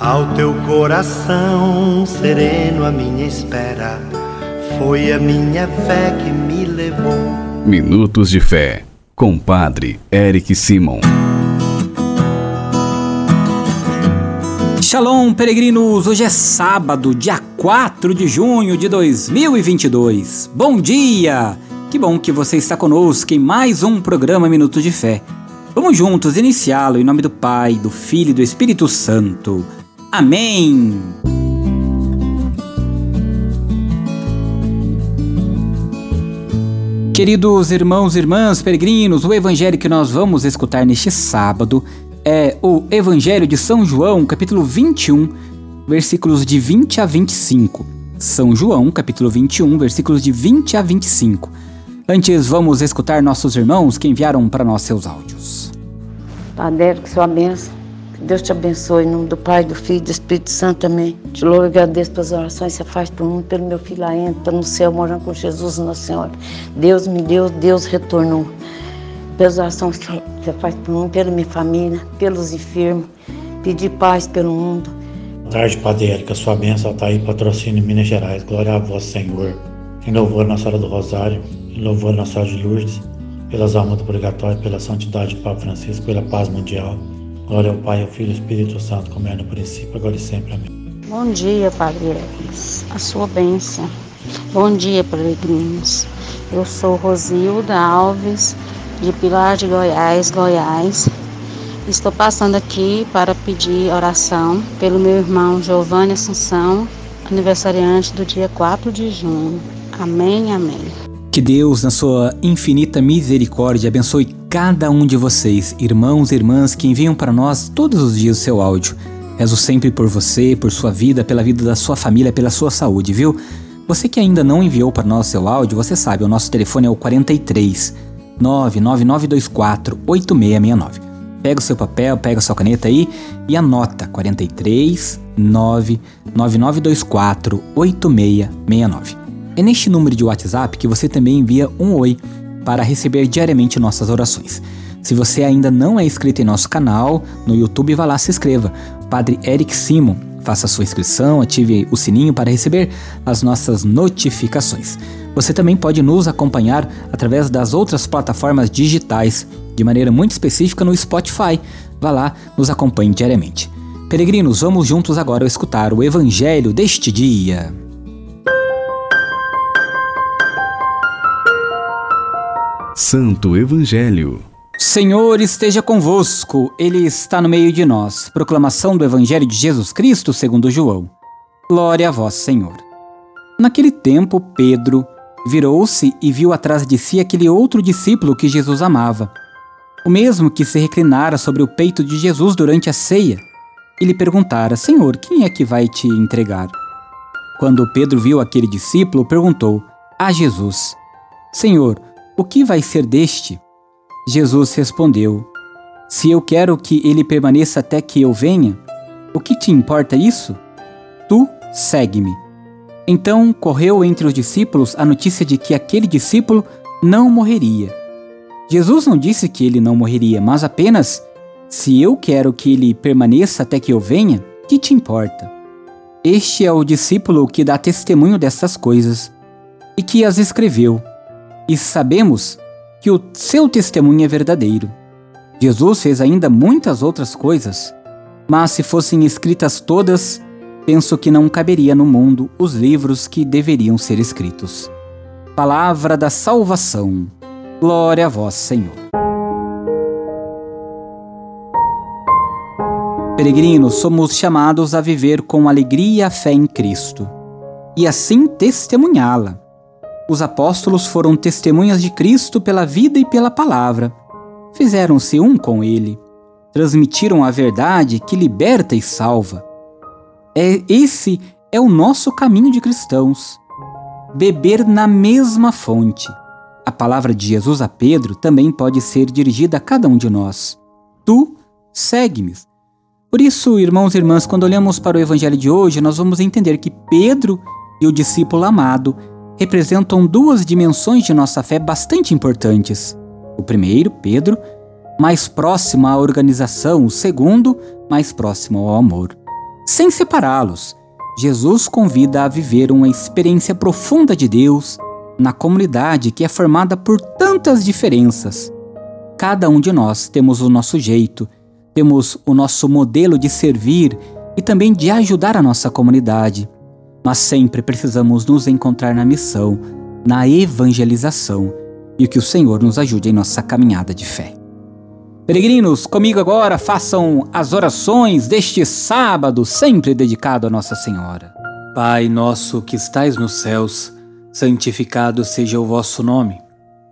Ao teu coração sereno, a minha espera foi a minha fé que me levou. Minutos de Fé, com Padre Eric Simon. Shalom, peregrinos! Hoje é sábado, dia 4 de junho de 2022. Bom dia! Que bom que você está conosco em mais um programa Minutos de Fé. Vamos juntos iniciá-lo em nome do Pai, do Filho e do Espírito Santo. Amém. Queridos irmãos e irmãs peregrinos, o evangelho que nós vamos escutar neste sábado é o Evangelho de São João, capítulo 21, versículos de 20 a 25. São João, capítulo 21, versículos de 20 a 25. Antes, vamos escutar nossos irmãos que enviaram para nós seus áudios. Padre, que sua bênção Deus te abençoe, em nome do Pai, do Filho e do Espírito Santo, amém. Te louvo e agradeço pelas orações que você faz por mim, pelo meu filho está no céu, morando com Jesus, Nossa Senhora. Deus me deu, Deus retornou. Pelas orações que você faz por mim, pela minha família, pelos enfermos, pedir paz pelo mundo. Boa tarde, Padre Érica. Sua bênção está aí, patrocínio em Minas Gerais. Glória a vós, Senhor. Em louvor Nossa Senhora do Rosário, em louvor Nossa Senhora de Lourdes, pelas almas do purgatório, pela santidade do Papa Francisco, pela paz mundial Glória ao Pai, ao Filho e ao Espírito Santo, como era no princípio, agora e sempre. Amém. Bom dia, Padre Eves. A sua bênção. Bom dia, peregrinos. Eu sou Rosilda Alves, de Pilar de Goiás, Goiás. Estou passando aqui para pedir oração pelo meu irmão Giovanni Assunção, aniversariante do dia 4 de junho. Amém, amém. Que Deus, na sua infinita misericórdia, abençoe cada um de vocês, irmãos e irmãs que enviam para nós todos os dias o seu áudio. Rezo sempre por você, por sua vida, pela vida da sua família, pela sua saúde, viu? Você que ainda não enviou para nós seu áudio, você sabe, o nosso telefone é o 43 99924 8669. Pega o seu papel, pega a sua caneta aí e anota 43 99924 8669. É neste número de WhatsApp que você também envia um oi para receber diariamente nossas orações. Se você ainda não é inscrito em nosso canal no YouTube, vá lá se inscreva. Padre Eric Simon, faça sua inscrição, ative o sininho para receber as nossas notificações. Você também pode nos acompanhar através das outras plataformas digitais, de maneira muito específica no Spotify. Vá lá, nos acompanhe diariamente. Peregrinos, vamos juntos agora escutar o Evangelho deste dia. Santo Evangelho. Senhor esteja convosco, Ele está no meio de nós. Proclamação do Evangelho de Jesus Cristo segundo João. Glória a vós, Senhor. Naquele tempo, Pedro virou-se e viu atrás de si aquele outro discípulo que Jesus amava, o mesmo que se reclinara sobre o peito de Jesus durante a ceia, e lhe perguntara: Senhor, quem é que vai te entregar? Quando Pedro viu aquele discípulo, perguntou a Jesus: Senhor, o que vai ser deste? Jesus respondeu: Se eu quero que ele permaneça até que eu venha, o que te importa isso? Tu segue-me. Então correu entre os discípulos a notícia de que aquele discípulo não morreria. Jesus não disse que ele não morreria, mas apenas: Se eu quero que ele permaneça até que eu venha, que te importa? Este é o discípulo que dá testemunho dessas coisas e que as escreveu e sabemos que o seu testemunho é verdadeiro. Jesus fez ainda muitas outras coisas, mas se fossem escritas todas, penso que não caberia no mundo os livros que deveriam ser escritos. Palavra da salvação. Glória a vós, Senhor. Peregrinos, somos chamados a viver com alegria a fé em Cristo e assim testemunhá-la os apóstolos foram testemunhas de Cristo pela vida e pela palavra. Fizeram-se um com ele. Transmitiram a verdade que liberta e salva. É esse é o nosso caminho de cristãos. Beber na mesma fonte. A palavra de Jesus a Pedro também pode ser dirigida a cada um de nós. Tu segue-me. Por isso, irmãos e irmãs, quando olhamos para o evangelho de hoje, nós vamos entender que Pedro e o discípulo amado representam duas dimensões de nossa fé bastante importantes. O primeiro, Pedro, mais próximo à organização, o segundo, mais próximo ao amor. sem separá-los. Jesus convida a viver uma experiência profunda de Deus na comunidade que é formada por tantas diferenças. Cada um de nós temos o nosso jeito, temos o nosso modelo de servir e também de ajudar a nossa comunidade. Mas sempre precisamos nos encontrar na missão, na evangelização e que o Senhor nos ajude em nossa caminhada de fé. Peregrinos, comigo agora façam as orações deste sábado, sempre dedicado a Nossa Senhora. Pai nosso que estais nos céus, santificado seja o vosso nome.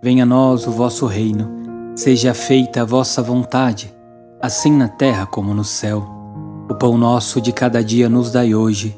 Venha a nós o vosso reino. Seja feita a vossa vontade, assim na terra como no céu. O pão nosso de cada dia nos dai hoje.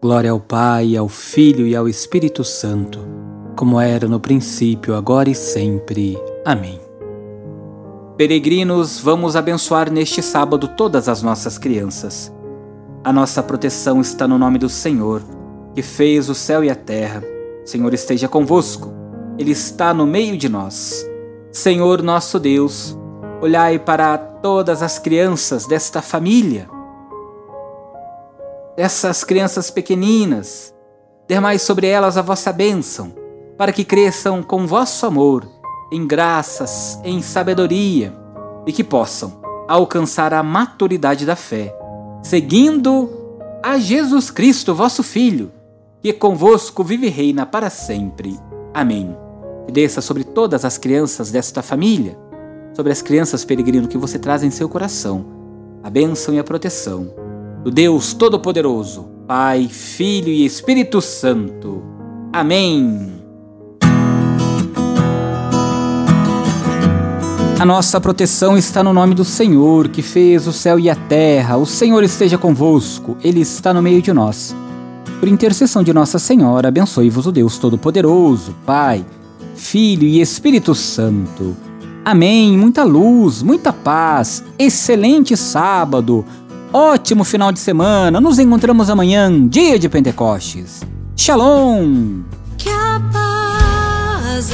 Glória ao Pai, ao Filho e ao Espírito Santo, como era no princípio, agora e sempre. Amém. Peregrinos, vamos abençoar neste sábado todas as nossas crianças. A nossa proteção está no nome do Senhor, que fez o céu e a terra. Senhor esteja convosco, Ele está no meio de nós. Senhor nosso Deus, olhai para todas as crianças desta família, dessas crianças pequeninas, dermai sobre elas a vossa bênção, para que cresçam com vosso amor em graças, em sabedoria e que possam alcançar a maturidade da fé, seguindo a Jesus Cristo, vosso Filho, que convosco vive e reina para sempre. Amém. E desça sobre todas as crianças desta família, sobre as crianças peregrino que você traz em seu coração, a bênção e a proteção do Deus Todo-Poderoso, Pai, Filho e Espírito Santo. Amém. A nossa proteção está no nome do Senhor, que fez o céu e a terra. O Senhor esteja convosco, Ele está no meio de nós. Por intercessão de Nossa Senhora, abençoe-vos o Deus Todo-Poderoso, Pai, Filho e Espírito Santo. Amém. Muita luz, muita paz. Excelente sábado. Ótimo final de semana. Nos encontramos amanhã, dia de Pentecostes. Shalom. Que a paz